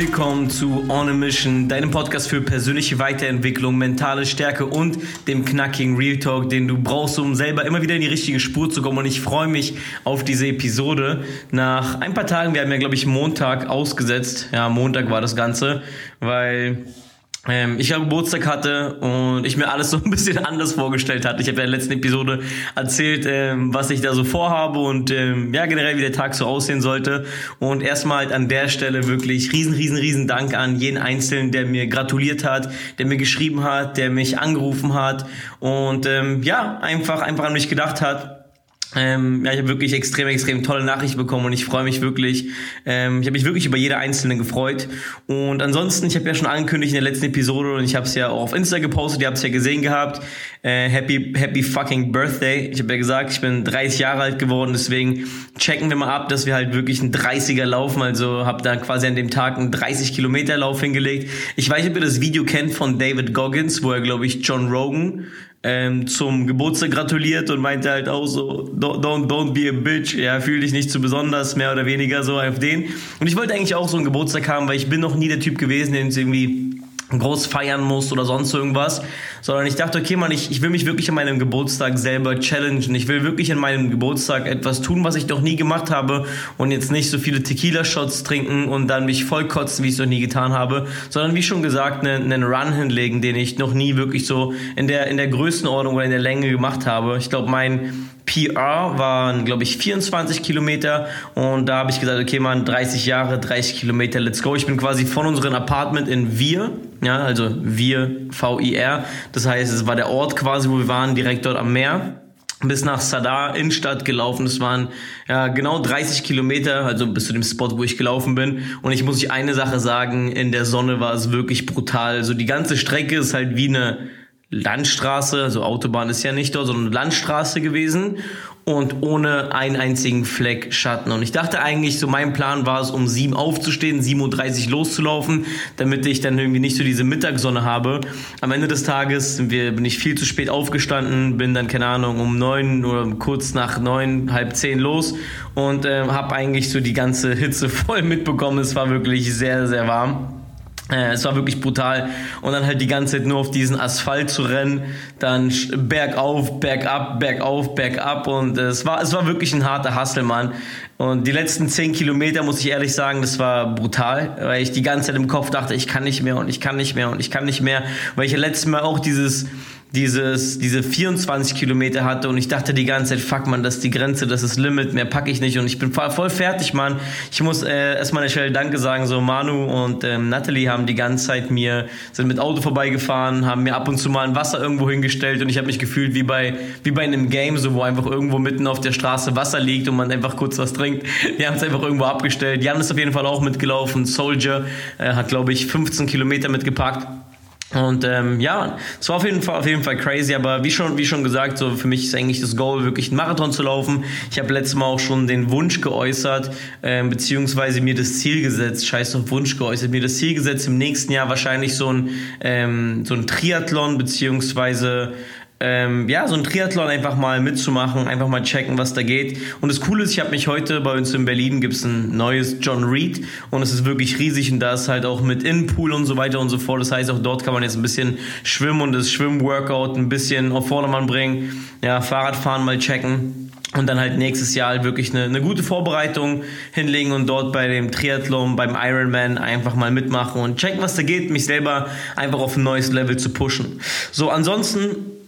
Willkommen zu On a Mission, deinem Podcast für persönliche Weiterentwicklung, mentale Stärke und dem knackigen Real Talk, den du brauchst, um selber immer wieder in die richtige Spur zu kommen. Und ich freue mich auf diese Episode. Nach ein paar Tagen, wir haben ja, glaube ich, Montag ausgesetzt. Ja, Montag war das Ganze, weil ich ja Geburtstag hatte und ich mir alles so ein bisschen anders vorgestellt hatte. Ich habe ja in der letzten Episode erzählt, ähm, was ich da so vorhabe und ähm, ja generell wie der Tag so aussehen sollte. Und erstmal halt an der Stelle wirklich riesen, riesen, riesen Dank an jeden Einzelnen, der mir gratuliert hat, der mir geschrieben hat, der mich angerufen hat und ähm, ja einfach einfach an mich gedacht hat ähm, ja, ich habe wirklich extrem, extrem tolle Nachrichten bekommen und ich freue mich wirklich. Ähm, ich habe mich wirklich über jede einzelne gefreut. Und ansonsten, ich habe ja schon angekündigt in der letzten Episode und ich habe es ja auch auf Insta gepostet, ihr habt es ja gesehen gehabt. Äh, happy, happy fucking Birthday. Ich habe ja gesagt, ich bin 30 Jahre alt geworden, deswegen checken wir mal ab, dass wir halt wirklich einen 30er laufen. Also habe da quasi an dem Tag einen 30 Kilometer Lauf hingelegt. Ich weiß nicht, ob ihr das Video kennt von David Goggins, wo er, glaube ich, John Rogan ähm, zum Geburtstag gratuliert und meinte halt auch so, don't, don't, don't be a bitch, ja, fühl dich nicht zu besonders, mehr oder weniger so auf den. Und ich wollte eigentlich auch so einen Geburtstag haben, weil ich bin noch nie der Typ gewesen, es irgendwie groß feiern muss oder sonst irgendwas, sondern ich dachte, okay, man, ich, ich will mich wirklich an meinem Geburtstag selber challengen. Ich will wirklich an meinem Geburtstag etwas tun, was ich noch nie gemacht habe und jetzt nicht so viele Tequila-Shots trinken und dann mich vollkotzen, wie ich es noch nie getan habe, sondern wie schon gesagt, einen, einen Run hinlegen, den ich noch nie wirklich so in der, in der Größenordnung oder in der Länge gemacht habe. Ich glaube, mein PR waren, glaube ich, 24 Kilometer und da habe ich gesagt, okay, man, 30 Jahre, 30 Kilometer, let's go. Ich bin quasi von unserem Apartment in Wir, ja, also Wir, V-I-R, das heißt, es war der Ort quasi, wo wir waren, direkt dort am Meer bis nach Sadar Innenstadt gelaufen. Das waren ja genau 30 Kilometer, also bis zu dem Spot, wo ich gelaufen bin. Und ich muss euch eine Sache sagen, in der Sonne war es wirklich brutal. Also die ganze Strecke ist halt wie eine Landstraße, also Autobahn ist ja nicht dort, sondern Landstraße gewesen und ohne einen einzigen Fleck Schatten. Und ich dachte eigentlich, so mein Plan war es, um sieben aufzustehen, 7.30 Uhr loszulaufen, damit ich dann irgendwie nicht so diese Mittagssonne habe. Am Ende des Tages bin ich viel zu spät aufgestanden, bin dann, keine Ahnung, um neun oder kurz nach neun, halb zehn los und äh, habe eigentlich so die ganze Hitze voll mitbekommen. Es war wirklich sehr, sehr warm. Äh, es war wirklich brutal. Und dann halt die ganze Zeit nur auf diesen Asphalt zu rennen, dann bergauf, bergab, bergauf, bergab. Und es war, es war wirklich ein harter Hustle, Mann. Und die letzten zehn Kilometer, muss ich ehrlich sagen, das war brutal, weil ich die ganze Zeit im Kopf dachte, ich kann nicht mehr und ich kann nicht mehr und ich kann nicht mehr. Weil ich ja letztes Mal auch dieses, dieses, diese 24 Kilometer hatte und ich dachte die ganze Zeit, fuck man, das ist die Grenze, das ist Limit, mehr packe ich nicht und ich bin voll fertig, Mann. Ich muss äh, erstmal eine Stelle Danke sagen, so Manu und ähm, Natalie haben die ganze Zeit mir, sind mit Auto vorbeigefahren, haben mir ab und zu mal ein Wasser irgendwo hingestellt und ich habe mich gefühlt wie bei, wie bei einem Game, so wo einfach irgendwo mitten auf der Straße Wasser liegt und man einfach kurz was trinkt. Die haben es einfach irgendwo abgestellt. Jan ist auf jeden Fall auch mitgelaufen, Soldier äh, hat glaube ich 15 Kilometer mitgepackt. Und ähm, ja, es war auf jeden Fall auf jeden Fall crazy, aber wie schon wie schon gesagt, so für mich ist eigentlich das Goal wirklich einen Marathon zu laufen. Ich habe letztes Mal auch schon den Wunsch geäußert, ähm, beziehungsweise mir das Ziel gesetzt, scheiß auf Wunsch geäußert, mir das Ziel gesetzt im nächsten Jahr wahrscheinlich so ein ähm, so ein Triathlon beziehungsweise ähm, ja, so ein Triathlon einfach mal mitzumachen, einfach mal checken, was da geht. Und das Coole ist, ich habe mich heute bei uns in Berlin gibt's ein neues John Reed und es ist wirklich riesig und da ist halt auch mit Innenpool und so weiter und so fort. Das heißt, auch dort kann man jetzt ein bisschen schwimmen und das Schwimmworkout ein bisschen auf Vordermann bringen. Ja, Fahrradfahren mal checken und dann halt nächstes Jahr halt wirklich eine, eine gute Vorbereitung hinlegen und dort bei dem Triathlon, beim Ironman einfach mal mitmachen und checken, was da geht, mich selber einfach auf ein neues Level zu pushen. So, ansonsten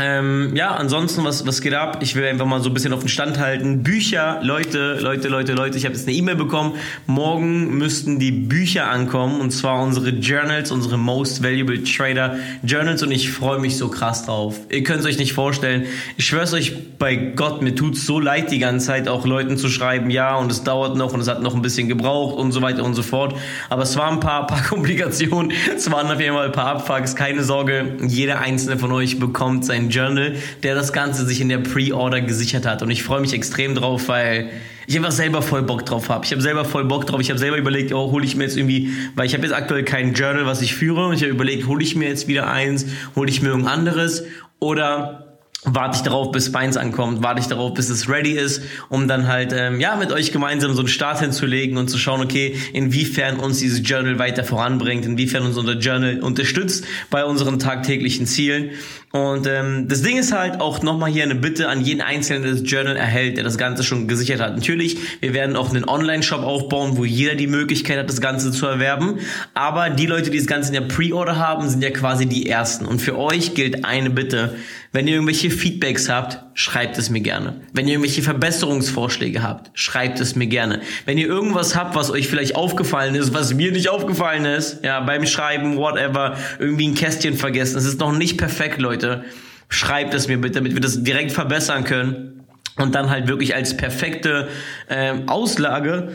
Ähm, ja, ansonsten, was, was geht ab? Ich will einfach mal so ein bisschen auf den Stand halten. Bücher, Leute, Leute, Leute, Leute, ich habe jetzt eine E-Mail bekommen. Morgen müssten die Bücher ankommen und zwar unsere Journals, unsere Most Valuable Trader Journals und ich freue mich so krass drauf. Ihr könnt es euch nicht vorstellen. Ich schwör's euch bei Gott, mir tut's so leid die ganze Zeit auch Leuten zu schreiben, ja und es dauert noch und es hat noch ein bisschen gebraucht und so weiter und so fort. Aber es waren ein paar, paar Komplikationen, es waren auf jeden Fall ein paar Abfucks. Keine Sorge, jeder einzelne von euch bekommt sein Journal, der das Ganze sich in der Pre-Order gesichert hat. Und ich freue mich extrem drauf, weil ich einfach selber voll Bock drauf habe. Ich habe selber voll Bock drauf. Ich habe selber überlegt, oh, hole ich mir jetzt irgendwie, weil ich habe jetzt aktuell kein Journal, was ich führe. Und ich habe überlegt, hole ich mir jetzt wieder eins, hole ich mir irgendein anderes oder warte ich darauf, bis Beins ankommt, warte ich darauf, bis es ready ist, um dann halt ähm, ja mit euch gemeinsam so einen Start hinzulegen und zu schauen, okay, inwiefern uns dieses Journal weiter voranbringt, inwiefern uns unser Journal unterstützt bei unseren tagtäglichen Zielen. Und ähm, das Ding ist halt auch nochmal hier eine Bitte an jeden Einzelnen, der das Journal erhält, der das Ganze schon gesichert hat. Natürlich, wir werden auch einen Online-Shop aufbauen, wo jeder die Möglichkeit hat, das Ganze zu erwerben. Aber die Leute, die das Ganze in der Pre-Order haben, sind ja quasi die Ersten. Und für euch gilt eine Bitte. Wenn ihr irgendwelche Feedbacks habt, schreibt es mir gerne. Wenn ihr irgendwelche Verbesserungsvorschläge habt, schreibt es mir gerne. Wenn ihr irgendwas habt, was euch vielleicht aufgefallen ist, was mir nicht aufgefallen ist, ja, beim Schreiben, whatever, irgendwie ein Kästchen vergessen, es ist noch nicht perfekt, Leute. Schreibt es mir bitte, damit wir das direkt verbessern können und dann halt wirklich als perfekte ähm, Auslage,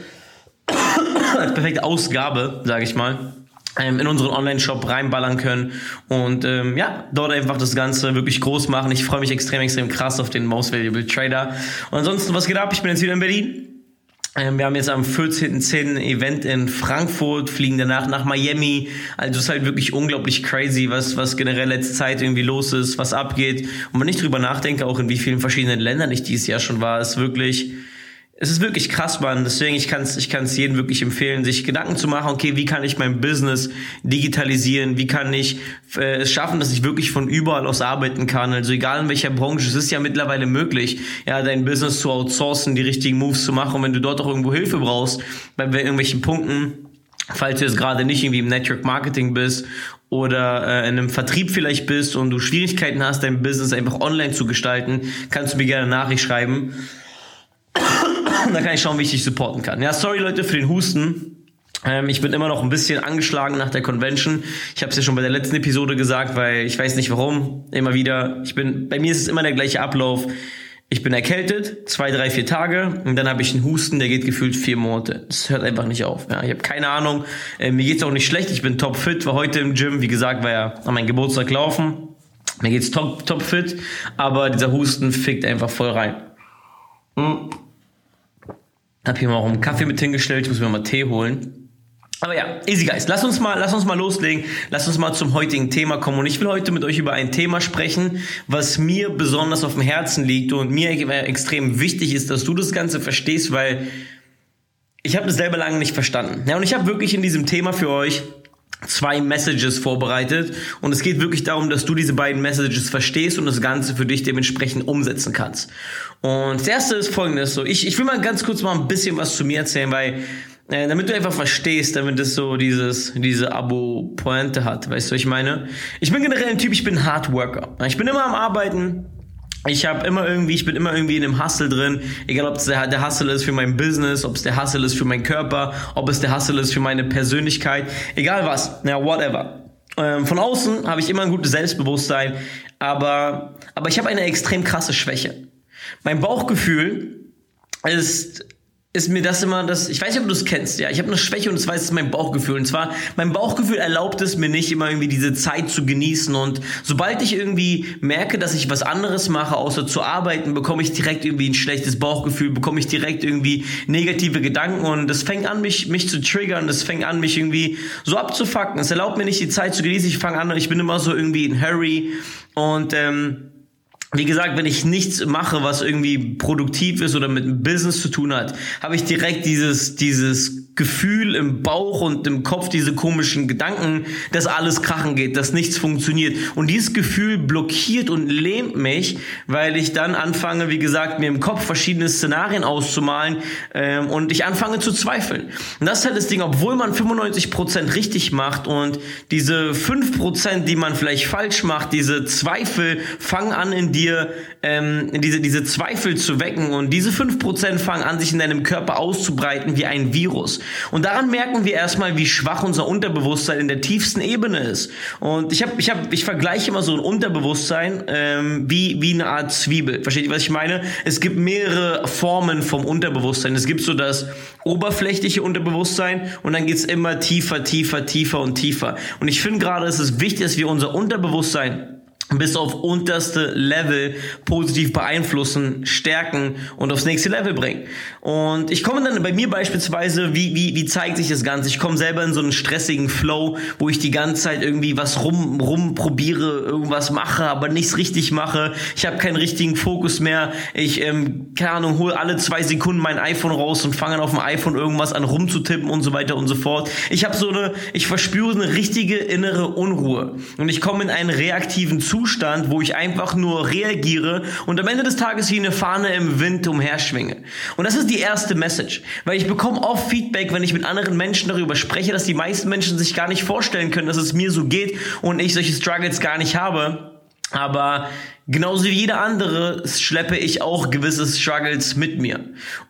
als perfekte Ausgabe, sage ich mal, in unseren Online-Shop reinballern können und ähm, ja, dort einfach das Ganze wirklich groß machen. Ich freue mich extrem, extrem krass auf den Most Valuable Trader. Und ansonsten, was geht ab? Ich bin jetzt wieder in Berlin. Ähm, wir haben jetzt am 14.10. Event in Frankfurt, fliegen danach nach Miami. Also es ist halt wirklich unglaublich crazy, was, was generell letzte Zeit irgendwie los ist, was abgeht. Und wenn ich drüber nachdenke, auch in wie vielen verschiedenen Ländern ich dieses Jahr schon war, ist wirklich es ist wirklich krass, Mann. Deswegen, ich kann es ich kann's jedem wirklich empfehlen, sich Gedanken zu machen, okay, wie kann ich mein Business digitalisieren? Wie kann ich äh, es schaffen, dass ich wirklich von überall aus arbeiten kann? Also egal in welcher Branche, es ist ja mittlerweile möglich, ja, dein Business zu outsourcen, die richtigen Moves zu machen. Und wenn du dort auch irgendwo Hilfe brauchst, bei irgendwelchen Punkten, falls du jetzt gerade nicht irgendwie im Network Marketing bist oder äh, in einem Vertrieb vielleicht bist und du Schwierigkeiten hast, dein Business einfach online zu gestalten, kannst du mir gerne eine Nachricht schreiben. da kann ich schauen, wie ich dich supporten kann. Ja, sorry Leute für den Husten. Ähm, ich bin immer noch ein bisschen angeschlagen nach der Convention. Ich habe es ja schon bei der letzten Episode gesagt, weil ich weiß nicht warum. Immer wieder. Ich bin, bei mir ist es immer der gleiche Ablauf. Ich bin erkältet, zwei, drei, vier Tage und dann habe ich einen Husten, der geht gefühlt vier Monate. Das hört einfach nicht auf. Ja, ich habe keine Ahnung. Äh, mir geht's auch nicht schlecht. Ich bin top fit, war heute im Gym, wie gesagt, war ja an meinem Geburtstag laufen. Mir geht's top, top fit, aber dieser Husten fickt einfach voll rein. Hm. Hab hier mal auch einen Kaffee mit hingestellt, ich muss mir mal Tee holen. Aber ja, easy guys, lass uns mal, lass uns mal loslegen. Lass uns mal zum heutigen Thema kommen. Und ich will heute mit euch über ein Thema sprechen, was mir besonders auf dem Herzen liegt und mir extrem wichtig ist, dass du das Ganze verstehst, weil ich habe das selber lange nicht verstanden. Ja, und ich habe wirklich in diesem Thema für euch zwei Messages vorbereitet und es geht wirklich darum, dass du diese beiden Messages verstehst und das Ganze für dich dementsprechend umsetzen kannst. Und das erste ist folgendes, so ich, ich will mal ganz kurz mal ein bisschen was zu mir erzählen, weil äh, damit du einfach verstehst, damit es so dieses diese Abo-Pointe hat, weißt du, was ich meine? Ich bin generell ein Typ, ich bin Hardworker. Ich bin immer am Arbeiten, ich habe immer irgendwie, ich bin immer irgendwie in einem Hustle drin, egal ob es der, der Hustle ist für mein Business, ob es der Hustle ist für meinen Körper, ob es der Hustle ist für meine Persönlichkeit, egal was, ja, whatever. Ähm, von außen habe ich immer ein gutes Selbstbewusstsein, aber, aber ich habe eine extrem krasse Schwäche. Mein Bauchgefühl ist ist mir das immer das, ich weiß nicht, ob du es kennst, ja. Ich habe eine Schwäche und das weiß, es ist mein Bauchgefühl. Und zwar, mein Bauchgefühl erlaubt es mir nicht, immer irgendwie diese Zeit zu genießen. Und sobald ich irgendwie merke, dass ich was anderes mache, außer zu arbeiten, bekomme ich direkt irgendwie ein schlechtes Bauchgefühl, bekomme ich direkt irgendwie negative Gedanken und das fängt an, mich, mich zu triggern, das fängt an, mich irgendwie so abzufacken. Es erlaubt mir nicht, die Zeit zu genießen. Ich fange an, ich bin immer so irgendwie in Hurry und ähm, wie gesagt, wenn ich nichts mache, was irgendwie produktiv ist oder mit einem Business zu tun hat, habe ich direkt dieses, dieses Gefühl im Bauch und im Kopf, diese komischen Gedanken, dass alles krachen geht, dass nichts funktioniert. Und dieses Gefühl blockiert und lähmt mich, weil ich dann anfange, wie gesagt, mir im Kopf verschiedene Szenarien auszumalen ähm, und ich anfange zu zweifeln. Und das ist halt das Ding, obwohl man 95% richtig macht und diese 5%, die man vielleicht falsch macht, diese Zweifel fangen an in dir, ähm, diese, diese Zweifel zu wecken und diese 5% fangen an, sich in deinem Körper auszubreiten wie ein Virus. Und daran merken wir erstmal, wie schwach unser Unterbewusstsein in der tiefsten Ebene ist. Und ich habe, ich habe, ich vergleiche immer so ein Unterbewusstsein ähm, wie wie eine Art Zwiebel. Versteht ihr, was ich meine? Es gibt mehrere Formen vom Unterbewusstsein. Es gibt so das oberflächliche Unterbewusstsein und dann geht's immer tiefer, tiefer, tiefer und tiefer. Und ich finde gerade, es ist wichtig, dass wir unser Unterbewusstsein bis auf unterste Level positiv beeinflussen, stärken und aufs nächste Level bringen. Und ich komme dann bei mir beispielsweise, wie, wie, wie zeigt sich das Ganze? Ich komme selber in so einen stressigen Flow, wo ich die ganze Zeit irgendwie was rum, rumprobiere, irgendwas mache, aber nichts richtig mache. Ich habe keinen richtigen Fokus mehr. Ich, ähm, keine Ahnung, hole alle zwei Sekunden mein iPhone raus und fange auf dem iPhone irgendwas an rumzutippen und so weiter und so fort. Ich habe so eine, ich verspüre eine richtige innere Unruhe. Und ich komme in einen reaktiven Zustand Zustand, wo ich einfach nur reagiere und am Ende des Tages wie eine Fahne im Wind umherschwinge. Und das ist die erste Message, weil ich bekomme oft Feedback, wenn ich mit anderen Menschen darüber spreche, dass die meisten Menschen sich gar nicht vorstellen können, dass es mir so geht und ich solche Struggles gar nicht habe. Aber genauso wie jeder andere schleppe ich auch gewisse Struggles mit mir.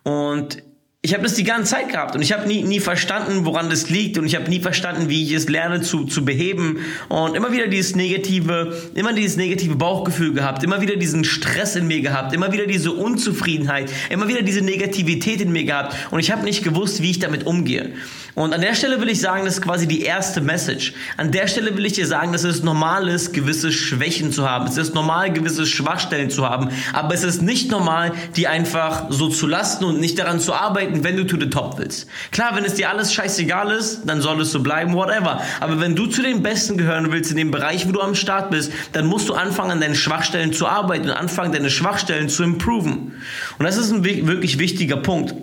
Und ich habe das die ganze Zeit gehabt und ich habe nie, nie verstanden, woran das liegt und ich habe nie verstanden, wie ich es lerne zu, zu beheben und immer wieder dieses negative, immer dieses negative Bauchgefühl gehabt, immer wieder diesen Stress in mir gehabt, immer wieder diese Unzufriedenheit, immer wieder diese Negativität in mir gehabt und ich habe nicht gewusst, wie ich damit umgehe. Und an der Stelle will ich sagen, das ist quasi die erste Message. An der Stelle will ich dir sagen, dass es normal ist, gewisse Schwächen zu haben. Es ist normal, gewisse Schwachstellen zu haben. Aber es ist nicht normal, die einfach so zu lassen und nicht daran zu arbeiten, wenn du to the top willst. Klar, wenn es dir alles scheißegal ist, dann soll es so bleiben, whatever. Aber wenn du zu den Besten gehören willst in dem Bereich, wo du am Start bist, dann musst du anfangen, an deinen Schwachstellen zu arbeiten und anfangen, deine Schwachstellen zu improven. Und das ist ein wirklich wichtiger Punkt.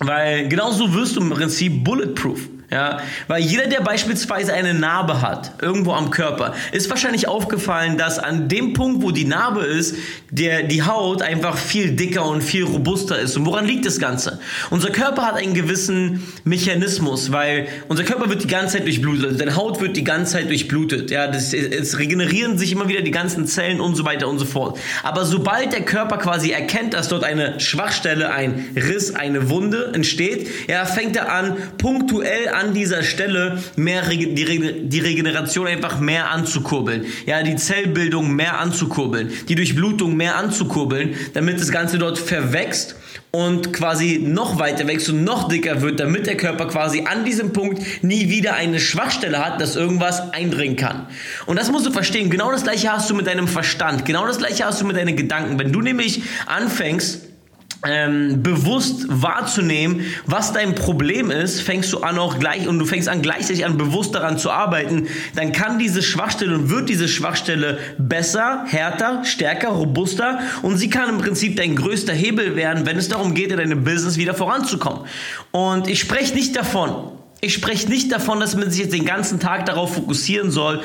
Weil genauso wirst du im Prinzip bulletproof. Ja, weil jeder, der beispielsweise eine Narbe hat, irgendwo am Körper, ist wahrscheinlich aufgefallen, dass an dem Punkt, wo die Narbe ist, der, die Haut einfach viel dicker und viel robuster ist. Und woran liegt das Ganze? Unser Körper hat einen gewissen Mechanismus, weil unser Körper wird die ganze Zeit durchblutet, also deine Haut wird die ganze Zeit durchblutet. Ja, das, es regenerieren sich immer wieder die ganzen Zellen und so weiter und so fort. Aber sobald der Körper quasi erkennt, dass dort eine Schwachstelle, ein Riss, eine Wunde entsteht, ja, fängt er an, punktuell an dieser Stelle mehr die, die Regeneration einfach mehr anzukurbeln. Ja, die Zellbildung mehr anzukurbeln, die Durchblutung mehr anzukurbeln, damit das Ganze dort verwächst und quasi noch weiter wächst und noch dicker wird, damit der Körper quasi an diesem Punkt nie wieder eine Schwachstelle hat, dass irgendwas eindringen kann. Und das musst du verstehen. Genau das gleiche hast du mit deinem Verstand. Genau das gleiche hast du mit deinen Gedanken. Wenn du nämlich anfängst, ähm, bewusst wahrzunehmen, was dein Problem ist, fängst du an auch gleich und du fängst an gleichzeitig an bewusst daran zu arbeiten, dann kann diese Schwachstelle und wird diese Schwachstelle besser, härter, stärker, robuster und sie kann im Prinzip dein größter Hebel werden, wenn es darum geht, in deinem Business wieder voranzukommen. Und ich spreche nicht davon, ich spreche nicht davon, dass man sich jetzt den ganzen Tag darauf fokussieren soll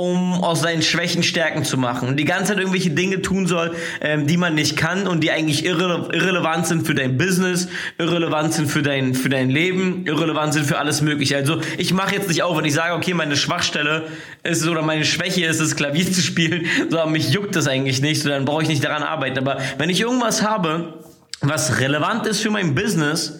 um aus seinen Schwächen Stärken zu machen und die ganze Zeit irgendwelche Dinge tun soll, ähm, die man nicht kann und die eigentlich irre irrelevant sind für dein Business, irrelevant sind für dein für dein Leben, irrelevant sind für alles Mögliche. Also ich mache jetzt nicht auf, wenn ich sage, okay, meine Schwachstelle ist oder meine Schwäche ist es, Klavier zu spielen, so aber mich juckt das eigentlich nicht, so dann brauche ich nicht daran arbeiten. Aber wenn ich irgendwas habe, was relevant ist für mein Business,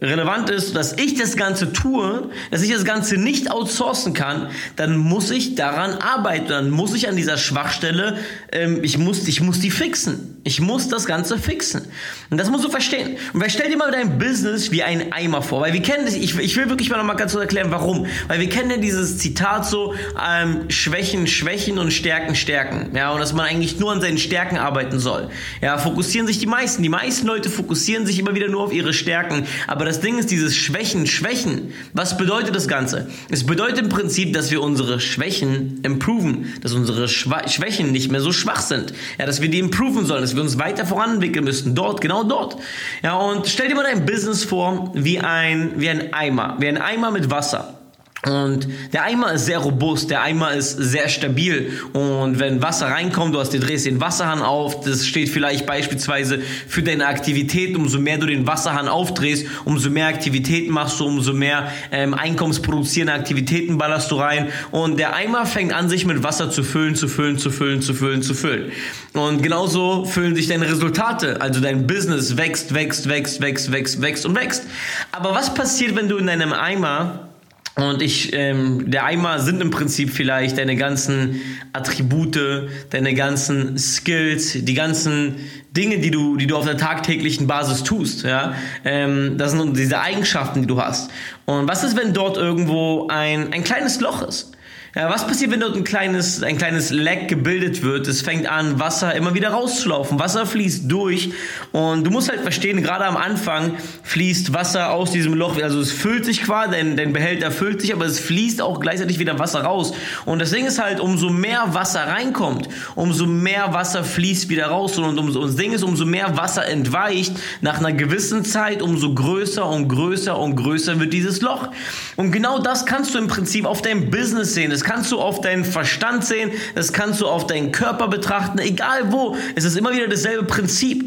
relevant ist, dass ich das Ganze tue, dass ich das Ganze nicht outsourcen kann, dann muss ich daran arbeiten, dann muss ich an dieser Schwachstelle, ähm, ich, muss, ich muss die fixen. Ich muss das Ganze fixen. Und das musst du verstehen. Und weil stell dir mal dein Business wie ein Eimer vor, weil wir kennen ich, ich will wirklich mal noch mal ganz kurz erklären, warum. Weil wir kennen ja dieses Zitat so, ähm, Schwächen, Schwächen und Stärken, Stärken. Ja, und dass man eigentlich nur an seinen Stärken arbeiten soll. Ja, fokussieren sich die meisten. Die meisten Leute fokussieren sich immer wieder nur auf ihre Stärken, aber das Ding ist, dieses Schwächen, Schwächen, was bedeutet das Ganze? Es bedeutet im Prinzip, dass wir unsere Schwächen improven, dass unsere Schwa Schwächen nicht mehr so schwach sind. Ja, dass wir die improven sollen, dass wir uns weiter voranentwickeln müssen. Dort, genau dort. Ja, und stell dir mal dein Business vor wie ein, wie ein Eimer, wie ein Eimer mit Wasser. Und der Eimer ist sehr robust, der Eimer ist sehr stabil. Und wenn Wasser reinkommt, du hast, du drehst den Wasserhahn auf, das steht vielleicht beispielsweise für deine Aktivität. Umso mehr du den Wasserhahn aufdrehst, umso mehr Aktivitäten machst du, umso mehr ähm, einkommensproduzierende Aktivitäten ballerst du rein. Und der Eimer fängt an, sich mit Wasser zu füllen, zu füllen, zu füllen, zu füllen, zu füllen. Und genauso füllen sich deine Resultate. Also dein Business wächst, wächst, wächst, wächst, wächst, wächst und wächst. Aber was passiert, wenn du in deinem Eimer und ich, ähm, der Eimer sind im Prinzip vielleicht deine ganzen Attribute, deine ganzen Skills, die ganzen Dinge, die du, die du auf der tagtäglichen Basis tust. Ja, ähm, das sind diese Eigenschaften, die du hast. Und was ist, wenn dort irgendwo ein ein kleines Loch ist? Ja, was passiert, wenn dort ein kleines, ein kleines Leck gebildet wird? Es fängt an, Wasser immer wieder rauszulaufen. Wasser fließt durch und du musst halt verstehen, gerade am Anfang fließt Wasser aus diesem Loch. Also es füllt sich quasi, dein, dein Behälter füllt sich, aber es fließt auch gleichzeitig wieder Wasser raus. Und das Ding ist halt, umso mehr Wasser reinkommt, umso mehr Wasser fließt wieder raus. Und, umso, und das Ding ist, umso mehr Wasser entweicht, nach einer gewissen Zeit, umso größer und größer und größer wird dieses Loch. Und genau das kannst du im Prinzip auf deinem Business sehen. Das das kannst du auf deinen Verstand sehen, das kannst du auf deinen Körper betrachten, egal wo. Es ist immer wieder dasselbe Prinzip.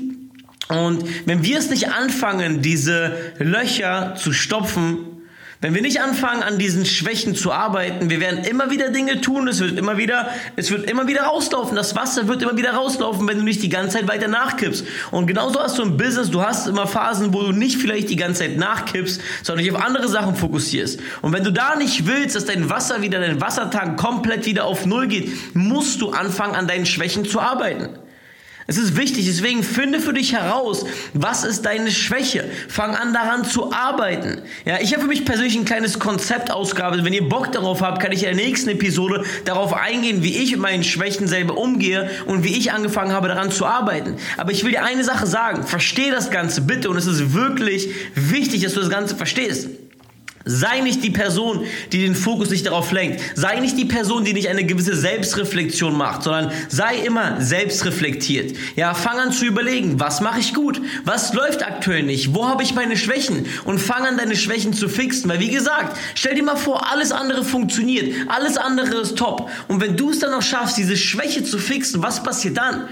Und wenn wir es nicht anfangen, diese Löcher zu stopfen, wenn wir nicht anfangen, an diesen Schwächen zu arbeiten, wir werden immer wieder Dinge tun, es wird immer wieder, es wird immer wieder rauslaufen, das Wasser wird immer wieder rauslaufen, wenn du nicht die ganze Zeit weiter nachkippst. Und genauso hast du im Business, du hast immer Phasen, wo du nicht vielleicht die ganze Zeit nachkippst, sondern dich auf andere Sachen fokussierst. Und wenn du da nicht willst, dass dein Wasser wieder, dein Wassertank komplett wieder auf Null geht, musst du anfangen, an deinen Schwächen zu arbeiten. Es ist wichtig, deswegen finde für dich heraus, was ist deine Schwäche. Fang an daran zu arbeiten. Ja, ich habe für mich persönlich ein kleines Konzept ausgearbeitet. Wenn ihr Bock darauf habt, kann ich in der nächsten Episode darauf eingehen, wie ich mit meinen Schwächen selber umgehe und wie ich angefangen habe, daran zu arbeiten. Aber ich will dir eine Sache sagen. Versteh das Ganze bitte und es ist wirklich wichtig, dass du das Ganze verstehst. Sei nicht die Person, die den Fokus nicht darauf lenkt. Sei nicht die Person, die nicht eine gewisse Selbstreflexion macht, sondern sei immer selbstreflektiert. Ja, fang an zu überlegen, was mache ich gut? Was läuft aktuell nicht? Wo habe ich meine Schwächen? Und fang an, deine Schwächen zu fixen. Weil wie gesagt, stell dir mal vor, alles andere funktioniert. Alles andere ist top. Und wenn du es dann noch schaffst, diese Schwäche zu fixen, was passiert dann?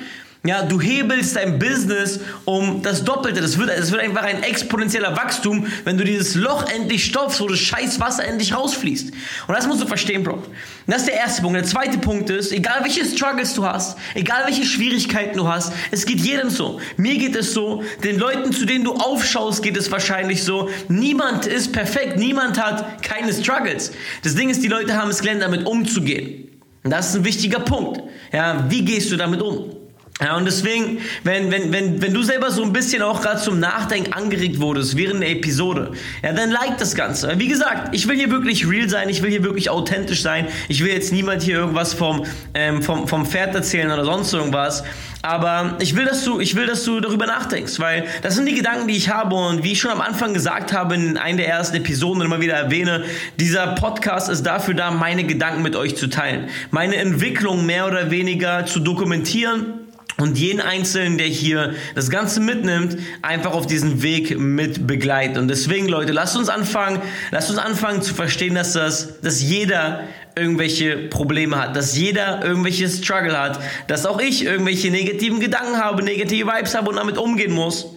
Ja, du hebelst dein Business um das Doppelte. Das wird, das wird einfach ein exponentieller Wachstum, wenn du dieses Loch endlich stopfst, wo das scheiß Wasser endlich rausfließt. Und das musst du verstehen, Bro. Und das ist der erste Punkt. Der zweite Punkt ist, egal welche Struggles du hast, egal welche Schwierigkeiten du hast, es geht jedem so. Mir geht es so, den Leuten, zu denen du aufschaust, geht es wahrscheinlich so. Niemand ist perfekt, niemand hat keine Struggles. Das Ding ist, die Leute haben es gelernt, damit umzugehen. Und das ist ein wichtiger Punkt. Ja, wie gehst du damit um? Ja, und deswegen, wenn, wenn, wenn, wenn du selber so ein bisschen auch gerade zum Nachdenken angeregt wurdest während der Episode, ja, dann like das Ganze. Wie gesagt, ich will hier wirklich real sein, ich will hier wirklich authentisch sein. Ich will jetzt niemand hier irgendwas vom, ähm, vom, vom Pferd erzählen oder sonst irgendwas. Aber ich will, dass du, ich will, dass du darüber nachdenkst, weil das sind die Gedanken, die ich habe und wie ich schon am Anfang gesagt habe in einer der ersten Episoden immer wieder erwähne, dieser Podcast ist dafür da, meine Gedanken mit euch zu teilen, meine Entwicklung mehr oder weniger zu dokumentieren und jeden Einzelnen, der hier das Ganze mitnimmt, einfach auf diesen Weg mit begleitet. Und deswegen, Leute, lasst uns anfangen, lasst uns anfangen zu verstehen, dass das, dass jeder irgendwelche Probleme hat, dass jeder irgendwelche Struggle hat, dass auch ich irgendwelche negativen Gedanken habe, negative Vibes habe und damit umgehen muss,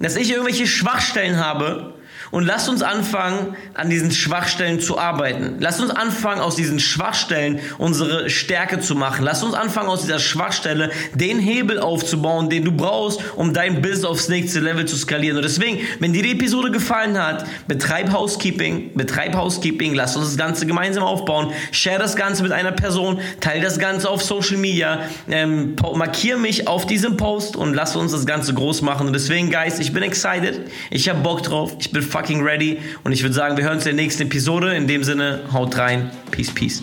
dass ich irgendwelche Schwachstellen habe und lasst uns anfangen, an diesen Schwachstellen zu arbeiten. Lasst uns anfangen, aus diesen Schwachstellen unsere Stärke zu machen. Lasst uns anfangen, aus dieser Schwachstelle den Hebel aufzubauen, den du brauchst, um dein Business aufs nächste Level zu skalieren. Und deswegen, wenn dir die Episode gefallen hat, betreib Housekeeping, betreib Housekeeping, lass uns das Ganze gemeinsam aufbauen, share das Ganze mit einer Person, teile das Ganze auf Social Media, ähm, markiere mich auf diesem Post und lass uns das Ganze groß machen. Und deswegen, Guys, ich bin excited, ich habe Bock drauf, ich bin fucking ready. Und ich würde sagen, wir hören uns in der nächsten Episode. In dem Sinne, haut rein. Peace, peace.